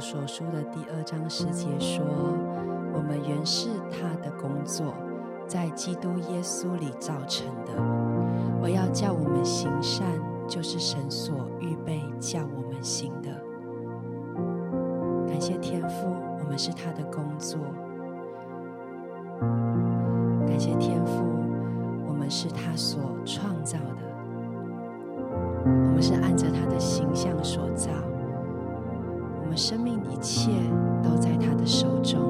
所书的第二章十节说：“我们原是他的工作，在基督耶稣里造成的。我要叫我们行善，就是神所预备叫我们行的。感谢天父，我们是他的工作。感谢天父，我们是他所创造的。我们是按着他的形象所造。”生命一切都在他的手中，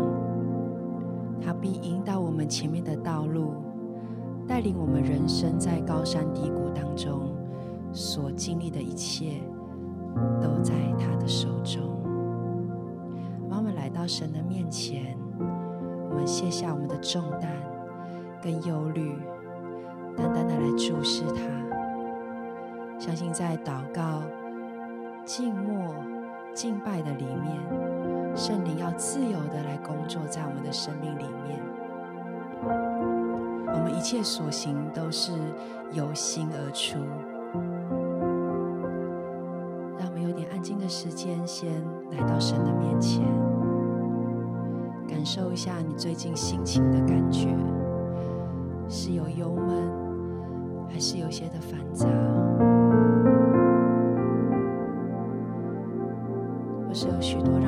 他必引导我们前面的道路，带领我们人生在高山低谷当中所经历的一切，都在他的手中。让我们来到神的面前，我们卸下我们的重担跟忧虑，单单的来注视他，相信在祷告、静默。敬拜的里面，圣灵要自由的来工作在我们的生命里面。我们一切所行都是由心而出。让我们有点安静的时间，先来到神的面前，感受一下你最近心情的感觉，是有忧闷，还是有些的繁杂？有许多人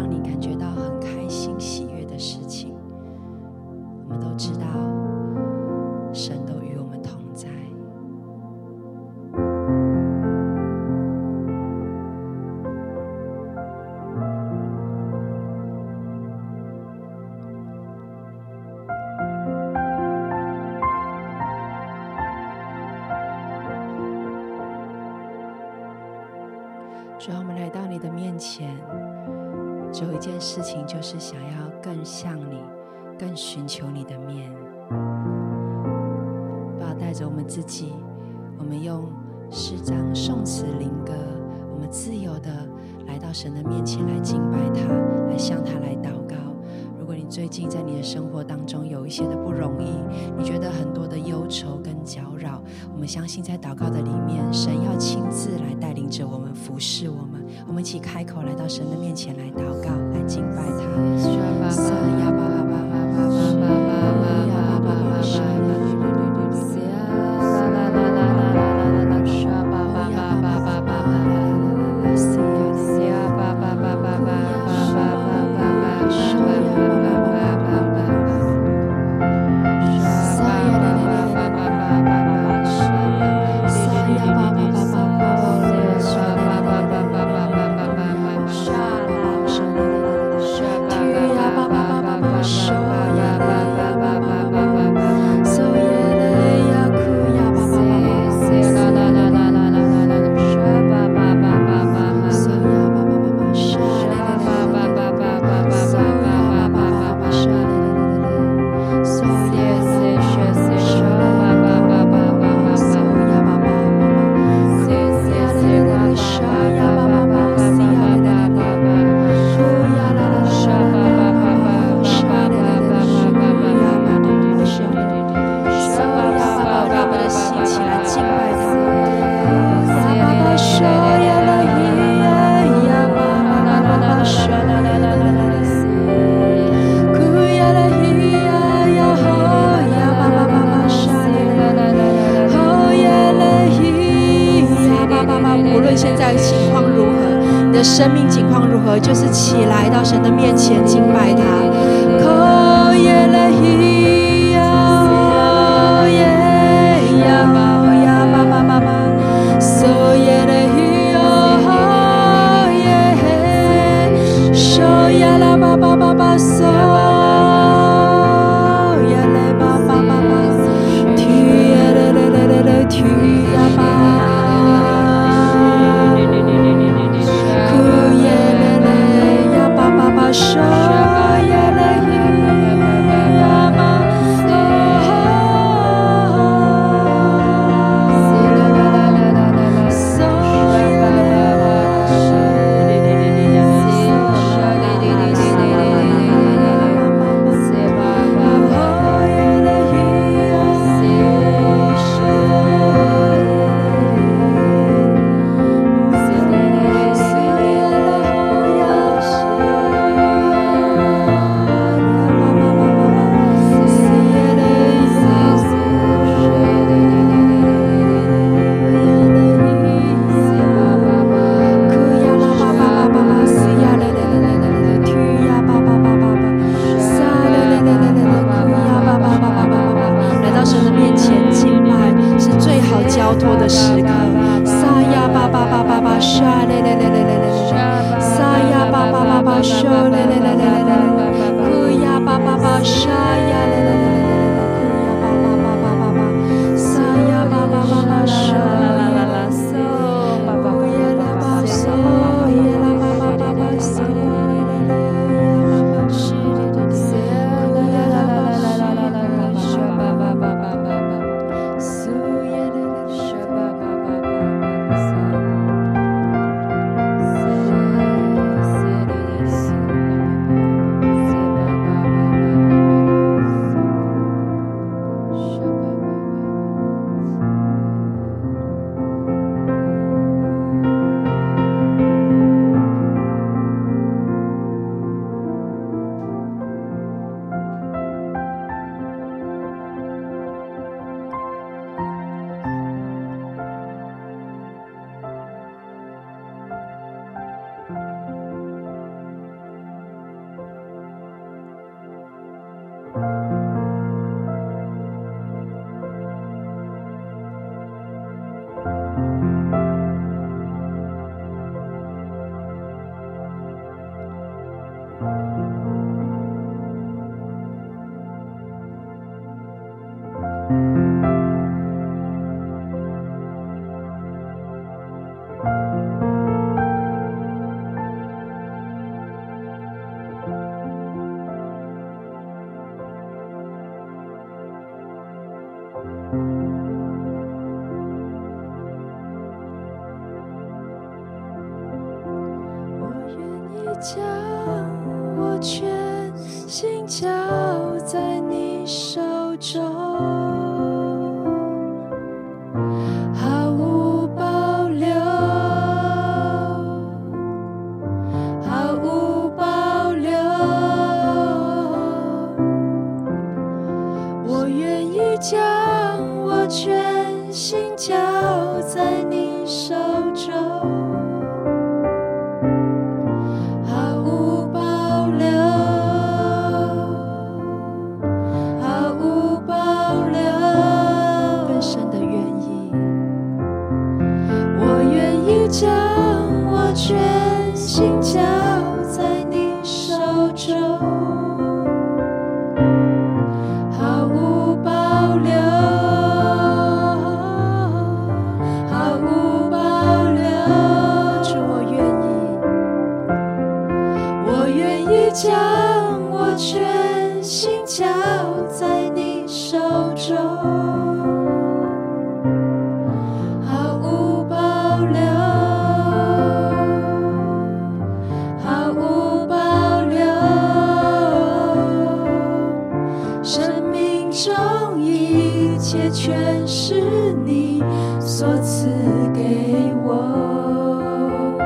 生命中一切全是你所赐给我。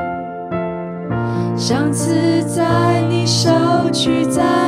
想刺在你手取在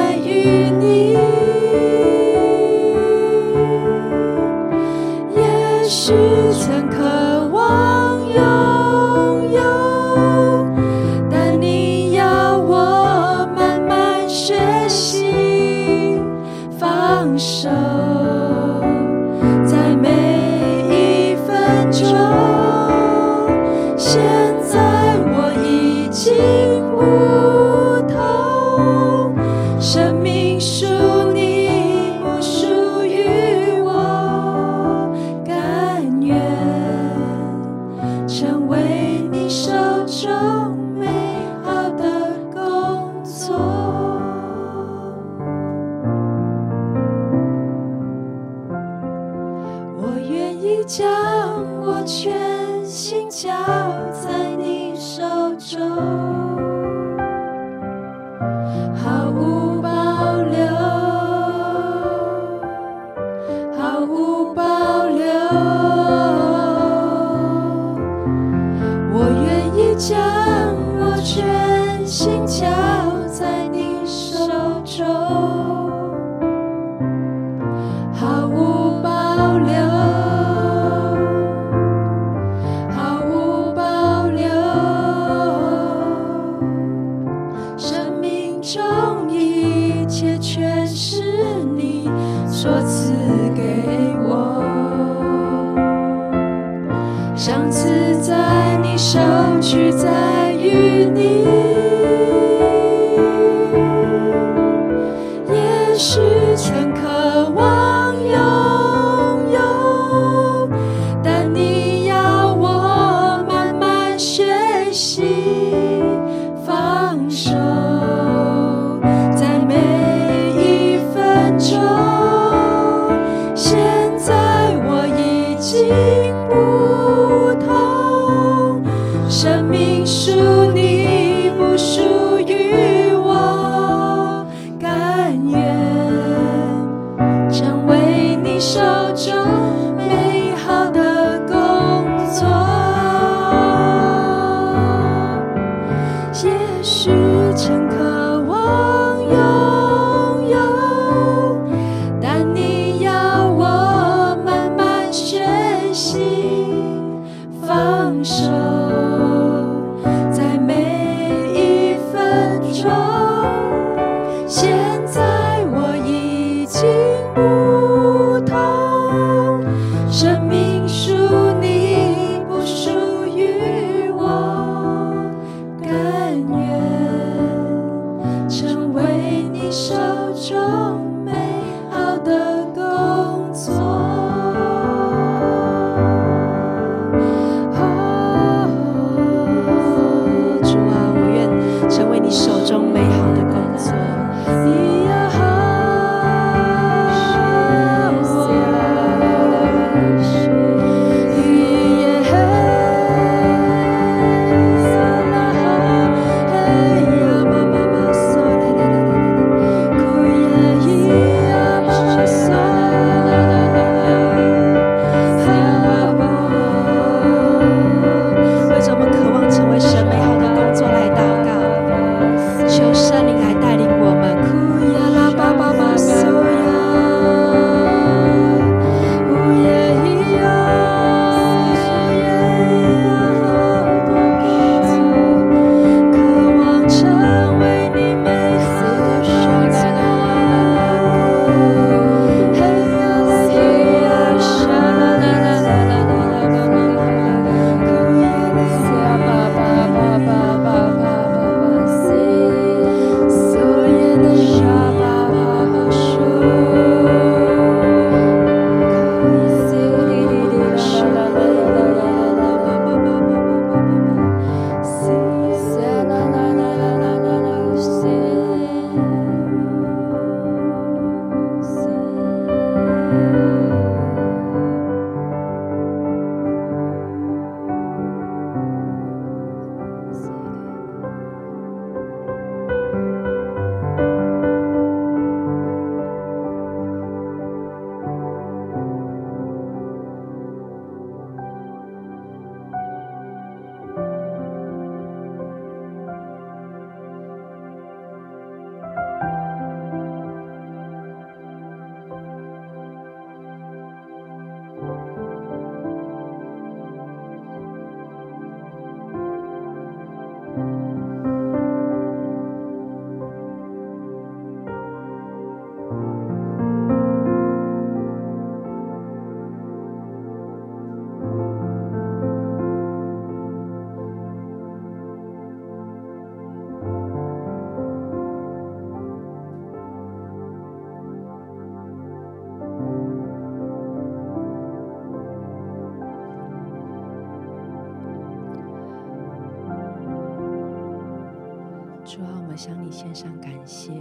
向你献上感谢。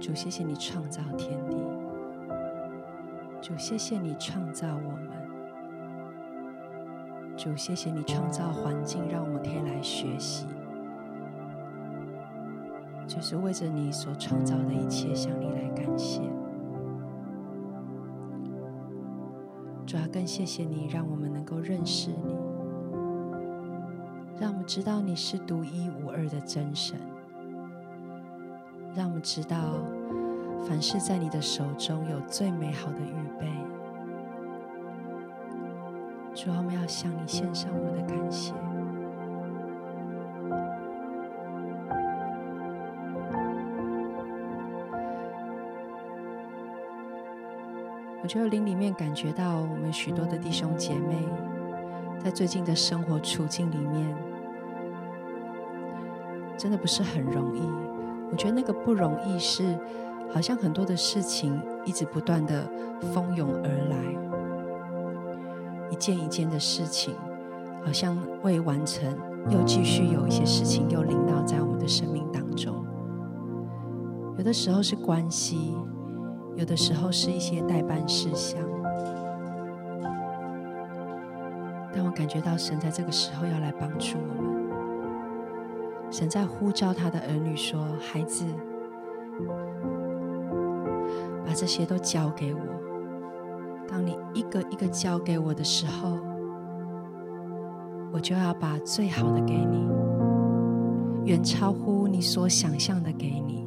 主，谢谢你创造天地。主，谢谢你创造我们。主，谢谢你创造环境，让我们可以来学习。就是为着你所创造的一切，向你来感谢。主要更谢谢你，让我们能够认识你，知道你是独一无二的真神，让我们知道凡事在你的手中有最美好的预备。主要我们要向你献上我们的感谢。我觉得灵里面感觉到，我们许多的弟兄姐妹，在最近的生活处境里面，真的不是很容易。我觉得那个不容易是，好像很多的事情一直不断的蜂拥而来，一件一件的事情，好像未完成，又继续有一些事情又临到在我们的生命当中。有的时候是关系。有的时候是一些待办事项，但我感觉到神在这个时候要来帮助我们。神在呼召他的儿女说：“孩子，把这些都交给我。当你一个一个交给我的时候，我就要把最好的给你，远超乎你所想象的给你。”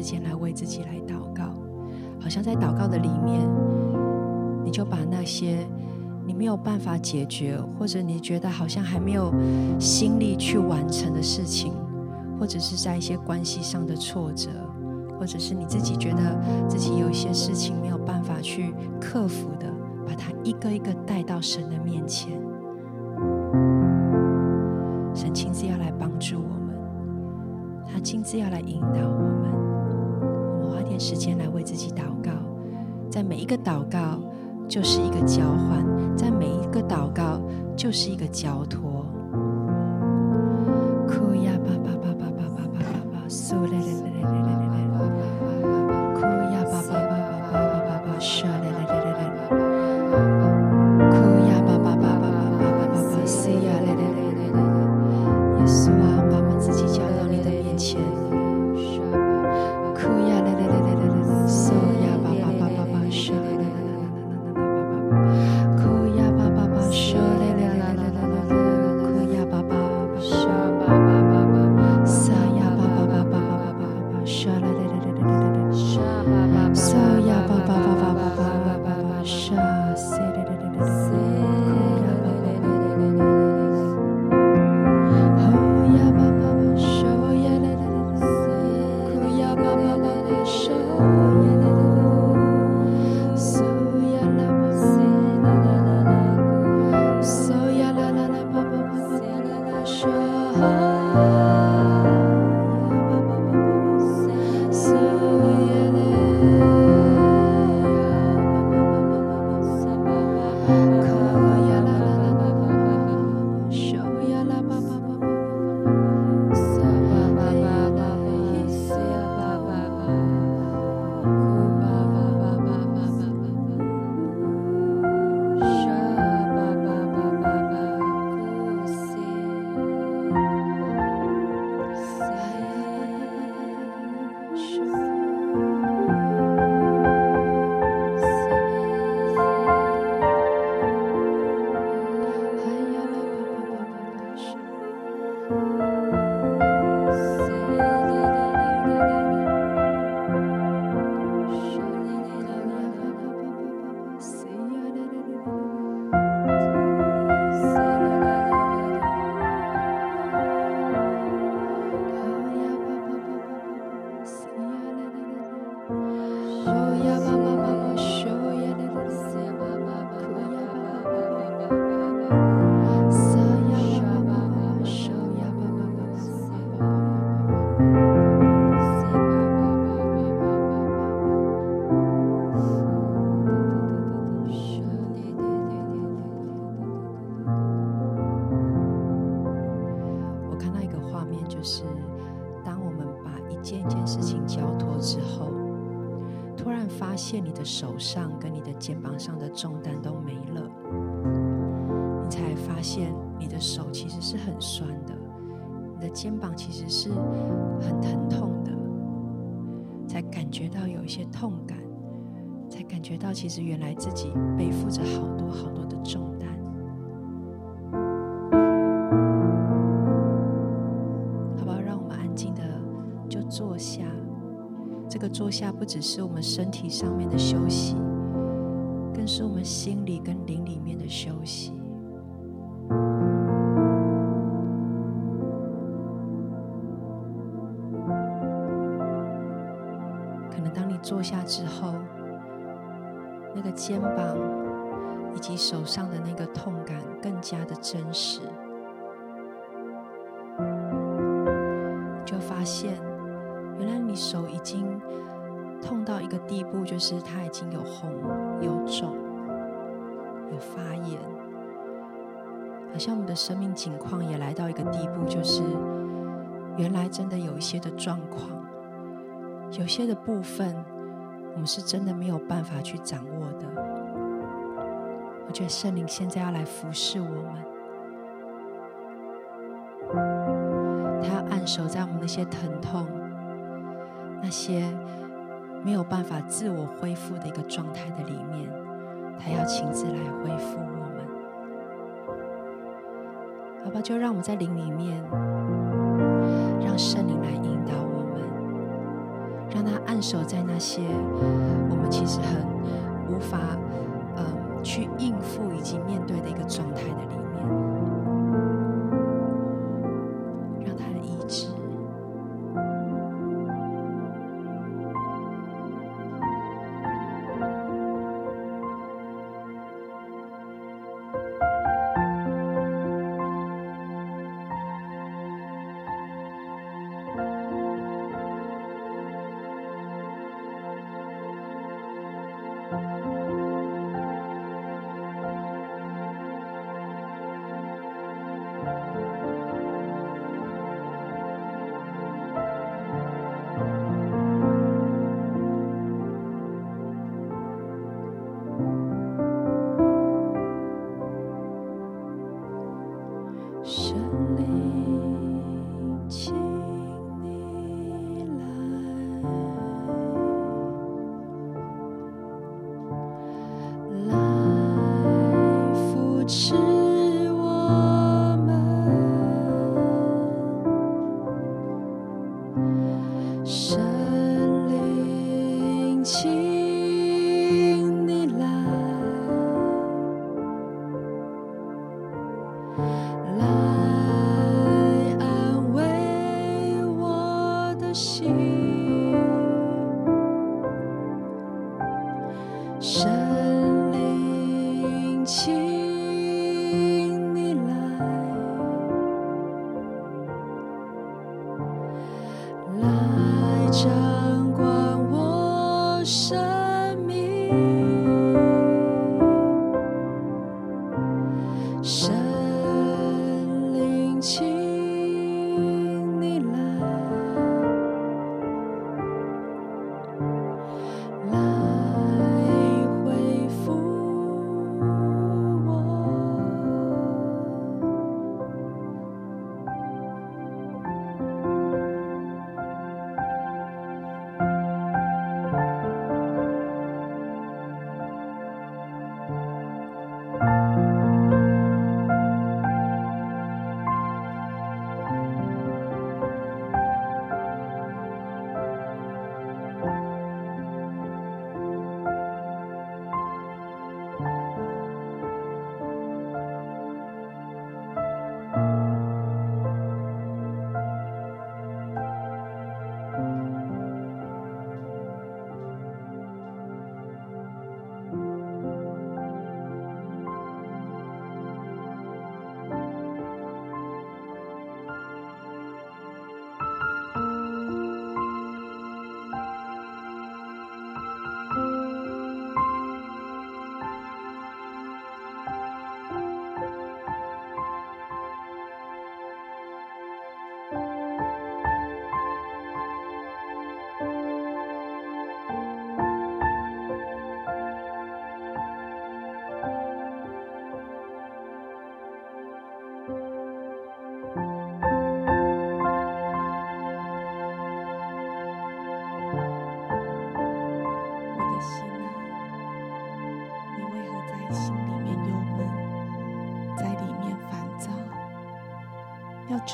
时间来为自己来祷告，好像在祷告的里面，你就把那些你没有办法解决，或者你觉得好像还没有心力去完成的事情，或者是在一些关系上的挫折，或者是你自己觉得自己有一些事情没有办法去克服的，把它一个一个带到神的面前，神亲自要来帮助我们，他亲自要来引导我们。点时间来为自己祷告，在每一个祷告。就是一个交换，在每一个祷告就是一个交托。发现你的手其实是很酸的，你的肩膀其实是很疼痛的，才感觉到有一些痛感，才感觉到其实原来自己背负着好多好多的重担。好不好？让我们安静的就坐下。这个坐下不只是我们身体上面的休息，更是我们心里跟灵里面的休息。那个肩膀以及手上的那个痛感更加的真实，就发现。原来你手已经痛到一个地步，就是它已经有红、有肿、有发炎，好像我们的生命境况也来到一个地步，就是原来真的有一些的状况，有些的部分，我们是真的没有办法去掌握的。我觉得圣灵现在要来服侍我们，他要按手在我们那些疼痛。那些没有办法自我恢复的一个状态的里面，他要亲自来恢复我们，好吧？就让我们在灵里面，让圣灵来，让他按守在那些我们其实很无法嗯去应付以及面对的一个状态的里面。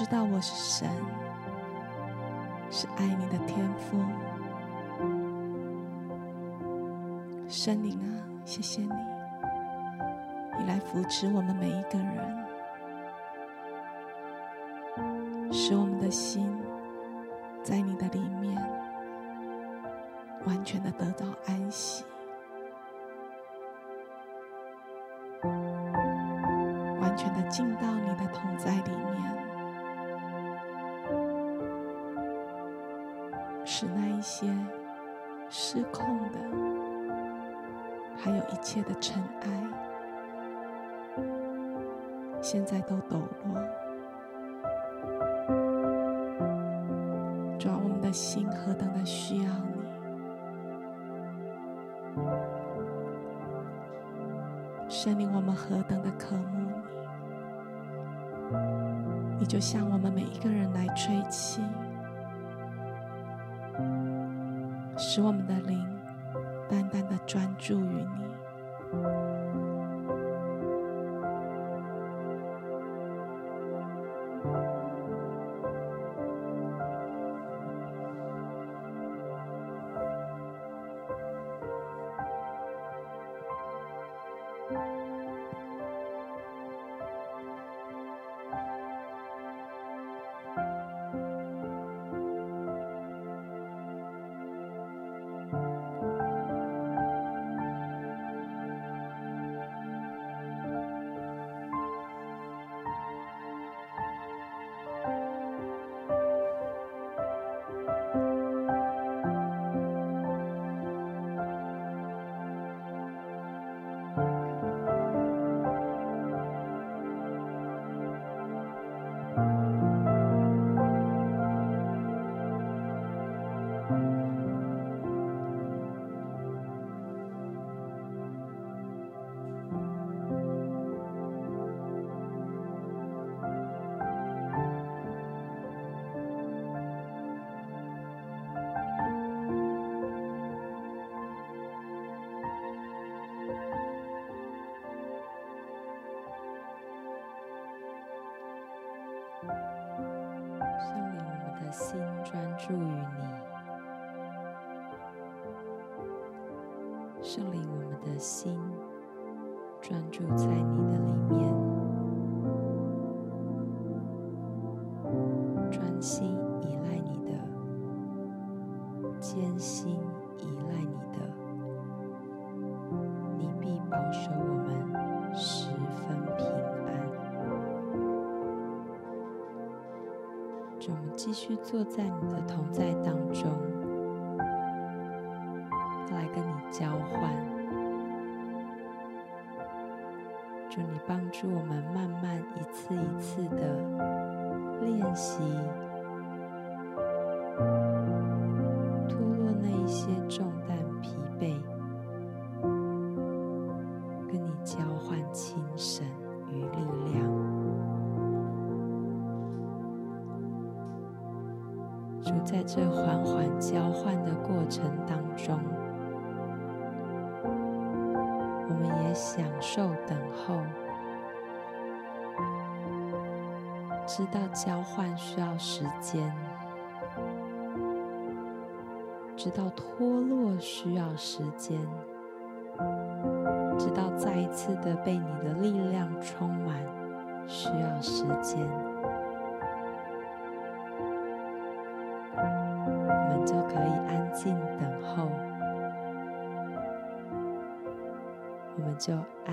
知道我。是神，是爱你的天父。圣灵啊，谢谢你，你来扶持我。们每一个人，使我。们的心在你的里面完全的得到安息。完全的进到你的同在里面，些失控的，还有一切的尘埃，现在都抖落。主啊，我们的心何等的需要你。圣灵，我们何等的渴慕你！你就向我们每一个人来吹气，使我们的灵单单的专注于你。心专注在你的里面，专心依赖你的，坚心依赖你的，你必保守我们十分平安。就我们继续坐在你的同在当中，是我们慢慢一次一次的练习，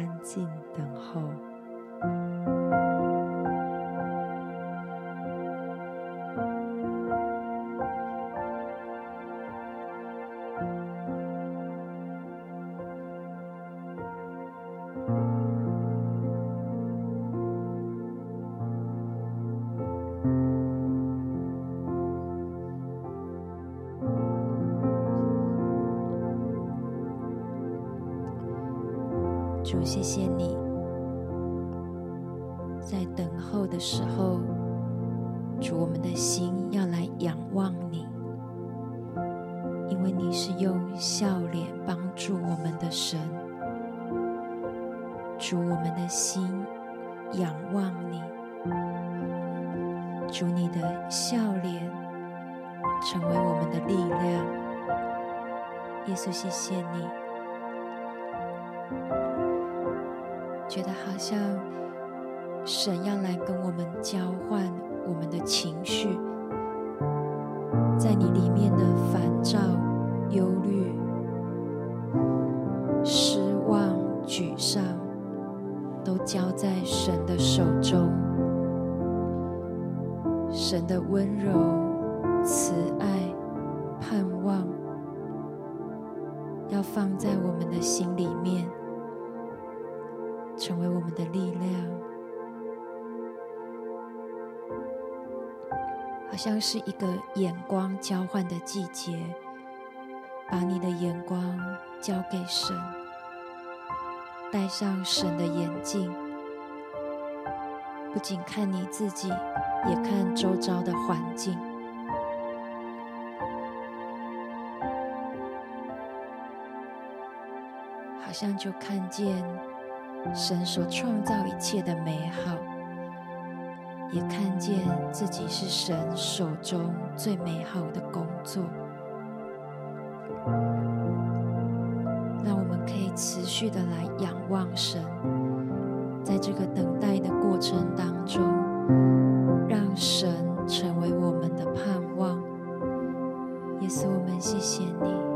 安静等候。是一个眼光交换的季节，把你的眼光。交给神，戴上神的眼镜，不仅看你自己，也看周遭的环境，好像就看见神所创造一切的美好，也看见自己是神手中最美好的工作。那我们可以持续的来仰望神，在这个等待的过程当中，让神成为我们的盼望。耶稣，我们谢谢你。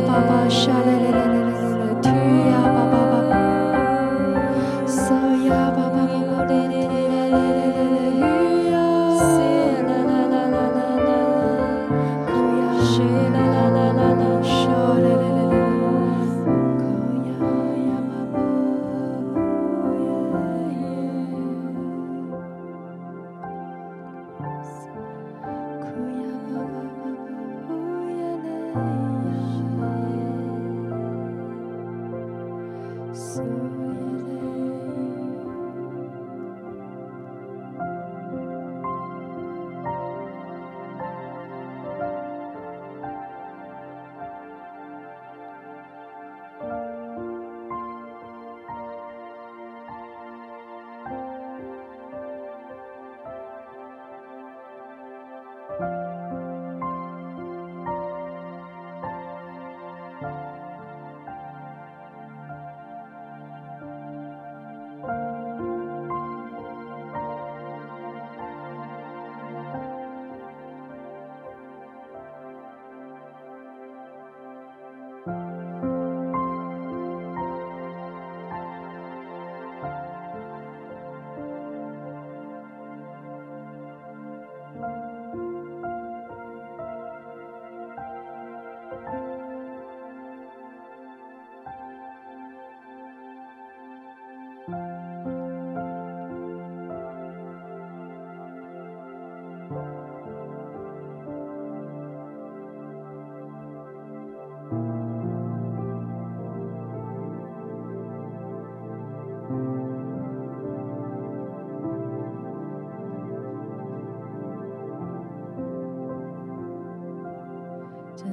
Baba Shalala.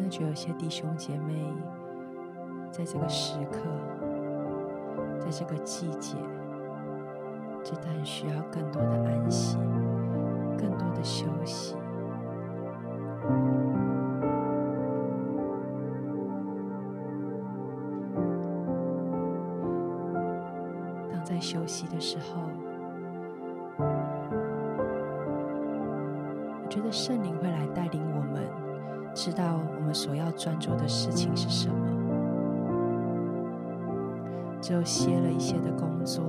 的觉有些弟兄姐妹在这个时刻，在这个季节，真的需要更多的安息，更多的休息。当在休息的时候，我觉得圣灵会来带领我们，知道我们所要专注的事情是什么。只有歇了一些的工作，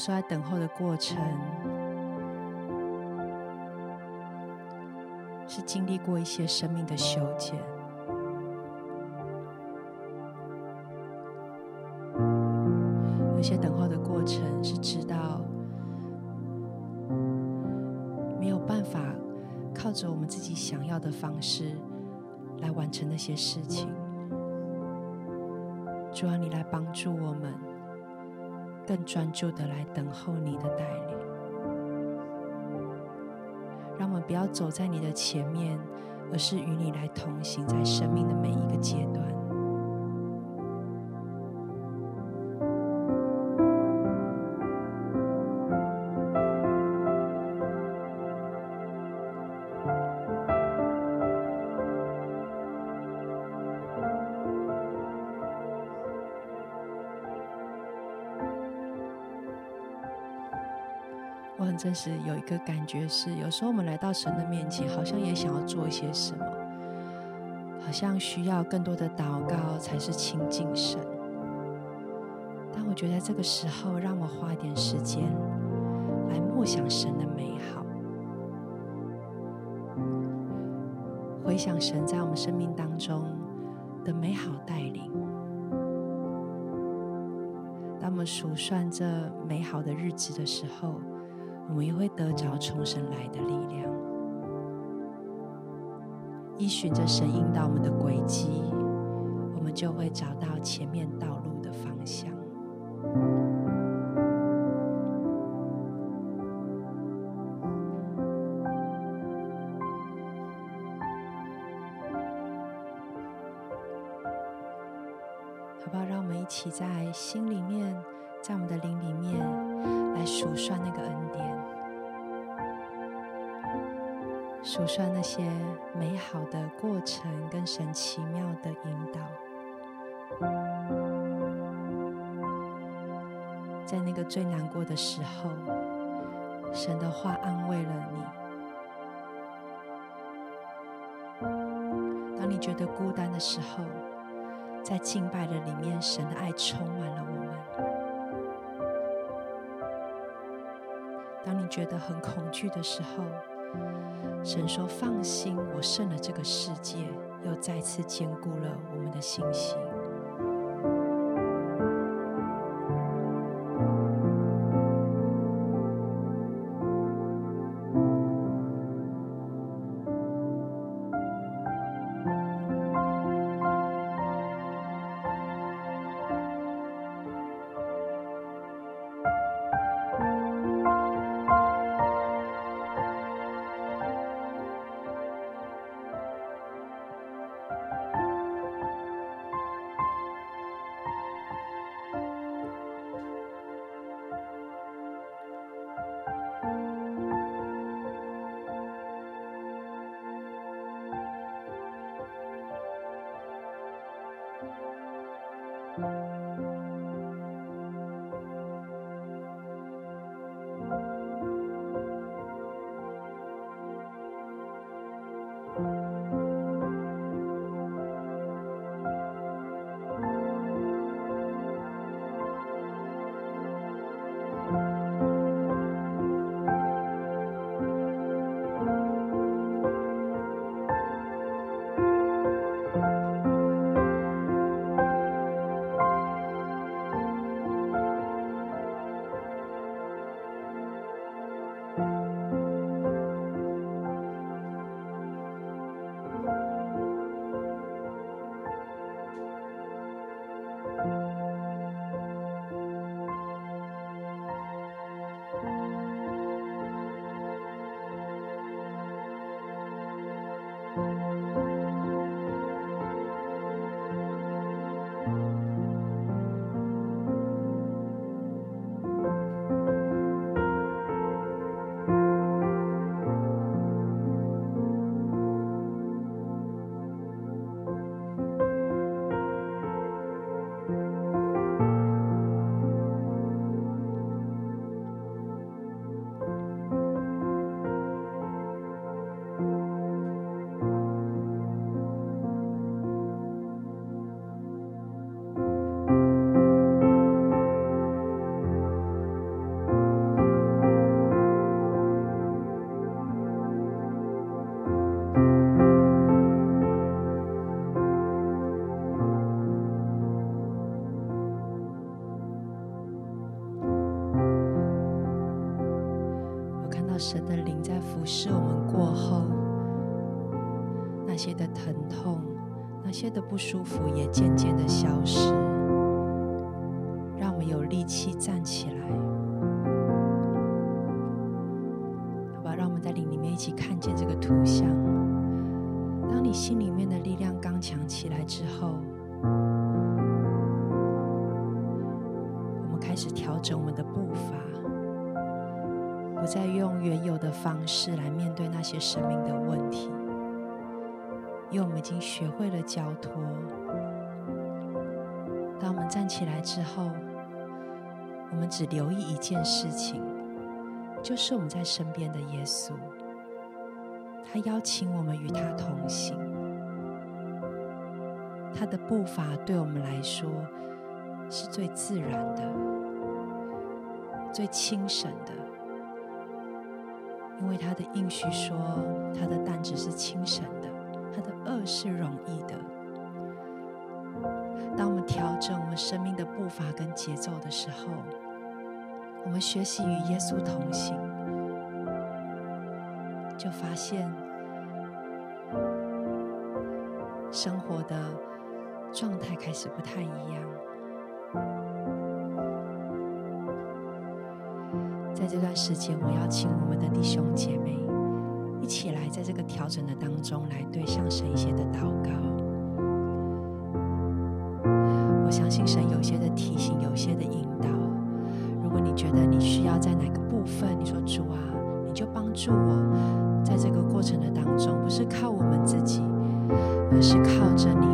有时候在等候的过程，是经历过一些生命的修剪。有些等候的过程是知道没有办法。靠着我们自己想要的方式来完成那些事情，主啊，你来帮助我们，更专注的来等候你的带领，让我们不要走在你的前面，而是与你来同行，在生命的每一个阶段。真实有一个感觉是，有时候我们来到神的面前，好像也想要做一些什么，好像需要更多的祷告才是亲近神。但我觉得这个时候，让我花一点时间来默想神的美好，回想神在我们生命当中的美好带领。当我们数算这美好的日子的时候，我们也会得着重生来的力量，依循着神引导我们的轨迹，我们就会找到前面道路的方向。当你觉得孤单的时候，在敬拜的里面，神的爱充满了我们。当你觉得很恐惧的时候，神说：“放心，我胜了这个世界，又再次坚固了我们的信心。”的不舒服也渐渐的消失，让我们有力气站起来。好吧，让我们在灵里面一起看见这个图像。当你心里面的力量刚强起来之后，我们开始调整我们的步伐。不再用原有的方式来面对那些生命的，我们已经学会了交托。当我们站起来之后，我们只留意一件事情，就是我们在身边的耶稣，他邀请我们与他同行，他的步伐对我们来说是最自然的、最轻省的。因为他的应许说，他的担子是轻省的，的轭是容易的。当我们调整我们生命的步伐跟节奏的时候，我们学习与耶稣同行，就发现生活的状态开始不太一样。在这段时间，我邀请我们的弟兄姐妹，在这个调整的当中，来对上神一些的祷告。我相信神有些的提醒，有些的引导。如果你觉得你需要在哪个部分，你说主啊，你就帮助我，在这个过程的当中，不是靠我们自己，而是靠着你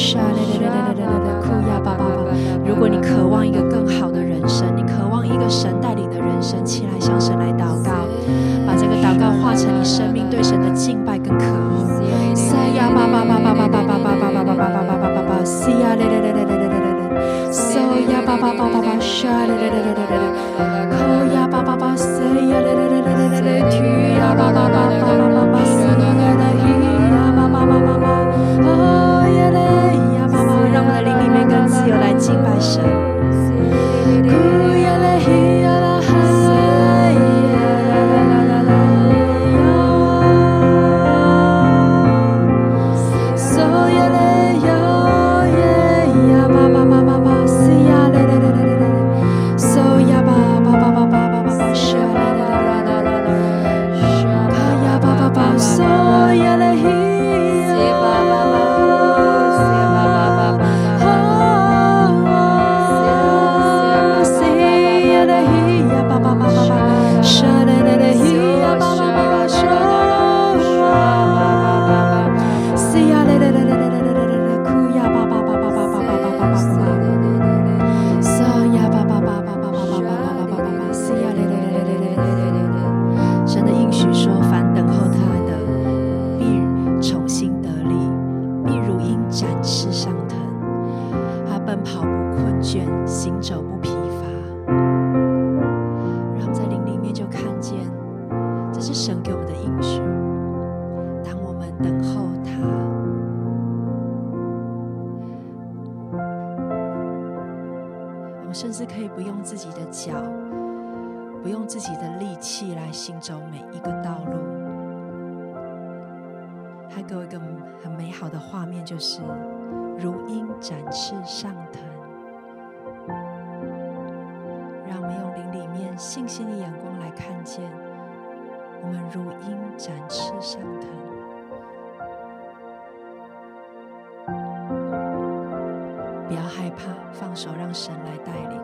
沙，哭呀爸爸爸！如果你渴望一个更好的人生，你渴望一个神带领的人生，起来向神来祷告，把这个祷告化成你生命对神的敬拜跟渴慕。沙呀爸爸爸爸爸爸爸爸爸爸爸爸爸爸爸爸爸，呀啦啦啦啦啦啦啦啦啦，沙呀爸爸爸爸爸沙啦啦啦啦啦啦啦，哭呀爸爸爸沙呀啦啦啦啦啦啦啦，哭呀爸爸爸。一起来行走每一个道路。还给我一个很美好的画面就是如鹰展翅上腾。让我们用灵里面信心的眼光来看见我们如鹰展翅上腾。不要害怕放手让神来带领。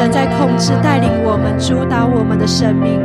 神在控制带领我们，主导我们的生命。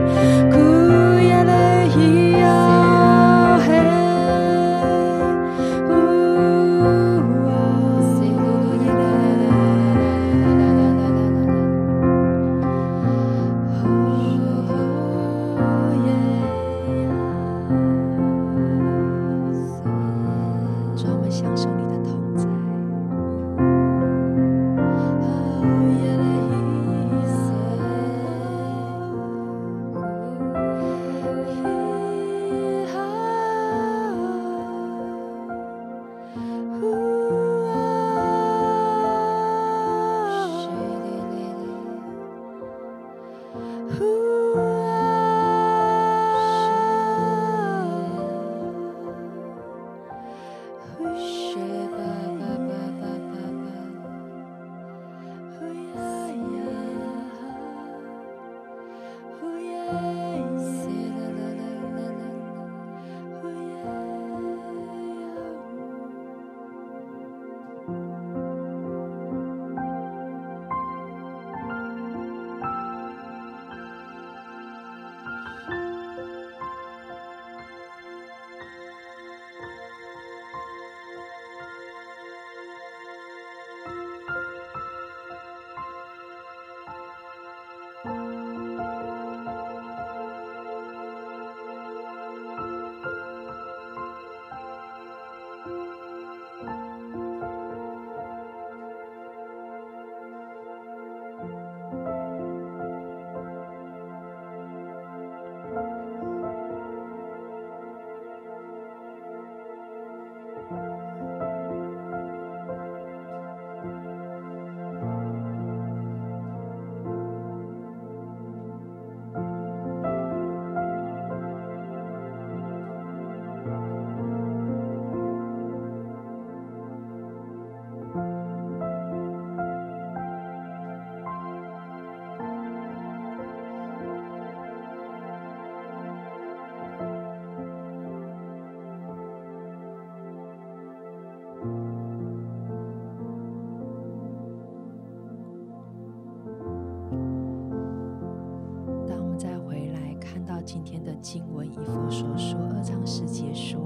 以弗所书二章十节说：“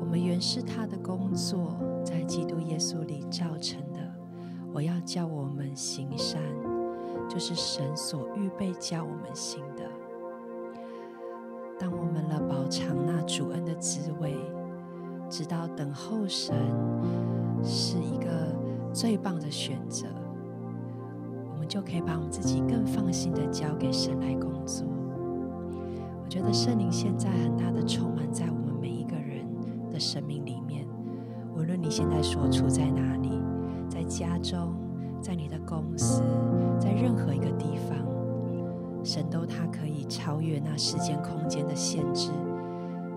我们原是他的工作，在基督耶稣里造成的。我要叫我们行善，就是神所预备叫我们行的。当我们了饱尝那主恩的滋味，直到等候神是一个最棒的选择。”我们就可以把我们自己更放心的交给神来工作。我觉得圣灵现在很大的充满在我们每一个人的生命里面，无论你现在所处在哪里，在家中，在你的公司，在任何一个地方，神都他可以超越那时间空间的限制，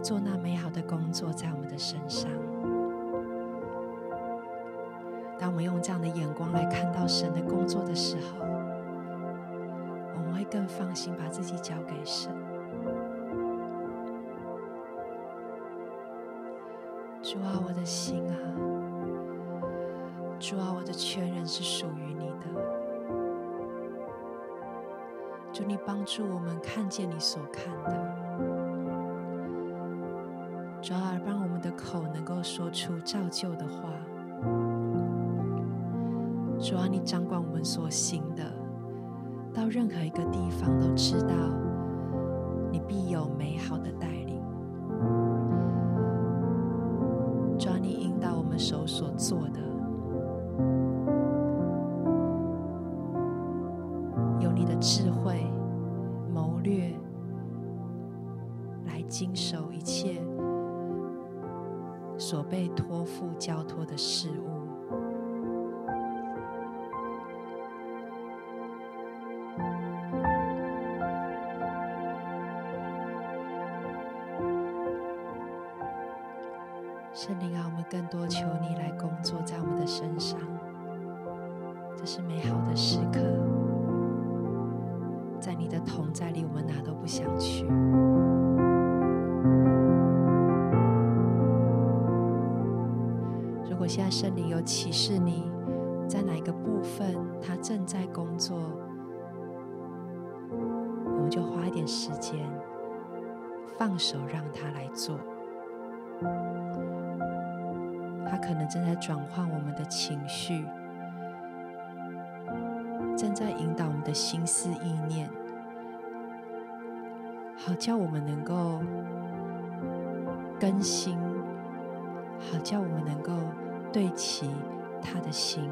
做那美好的工作在我们的身上。当我们用这样的眼光来看到神的工作的时候，我们会更放心把自己交给神。主啊，我的心啊，主啊，我的全人是属于你的。主，你帮助我们看见你所看的。主啊，让我们的口能够说出造就的话。主啊，你掌管我们所行的，到任何一个地方都知道，你必有美好的带能够更新，好叫我们能够对齐他的心。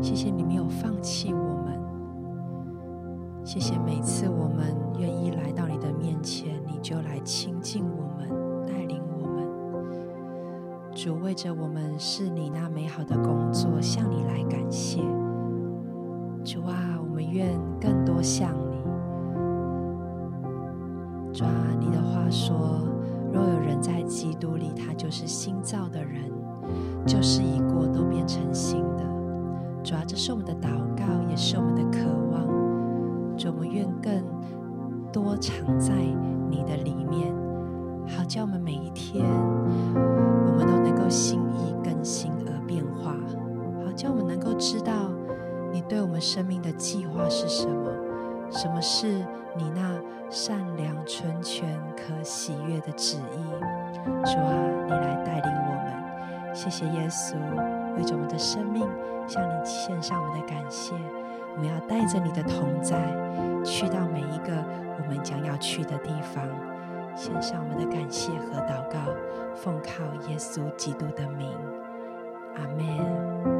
谢谢你没有放弃我们，谢谢每次我们愿意来到你的面前，你就来亲近我们，带领我们。主为着我们是你那美好的工作，向你来感谢。主啊，我们愿更多像你。主啊，你的话说。若有人在基督里，他就是新造的人，旧事已过，都变成新的。主啊，这是我们的祷告，也是我们的渴望。主，我们愿更多藏在你的里面，好叫我们每一天，我们都能够心意更新而变化，好叫我们能够知道你对我们生命的计划是什么，什么是你那。善良、纯全、可喜悦的旨意，主啊，你来带领我们。谢谢耶稣，为着我们的生命向你献上我们的感谢。我们要带着你的同在，去到每一个我们将要去的地方，献上我们的感谢和祷告，奉靠耶稣基督的名，阿门。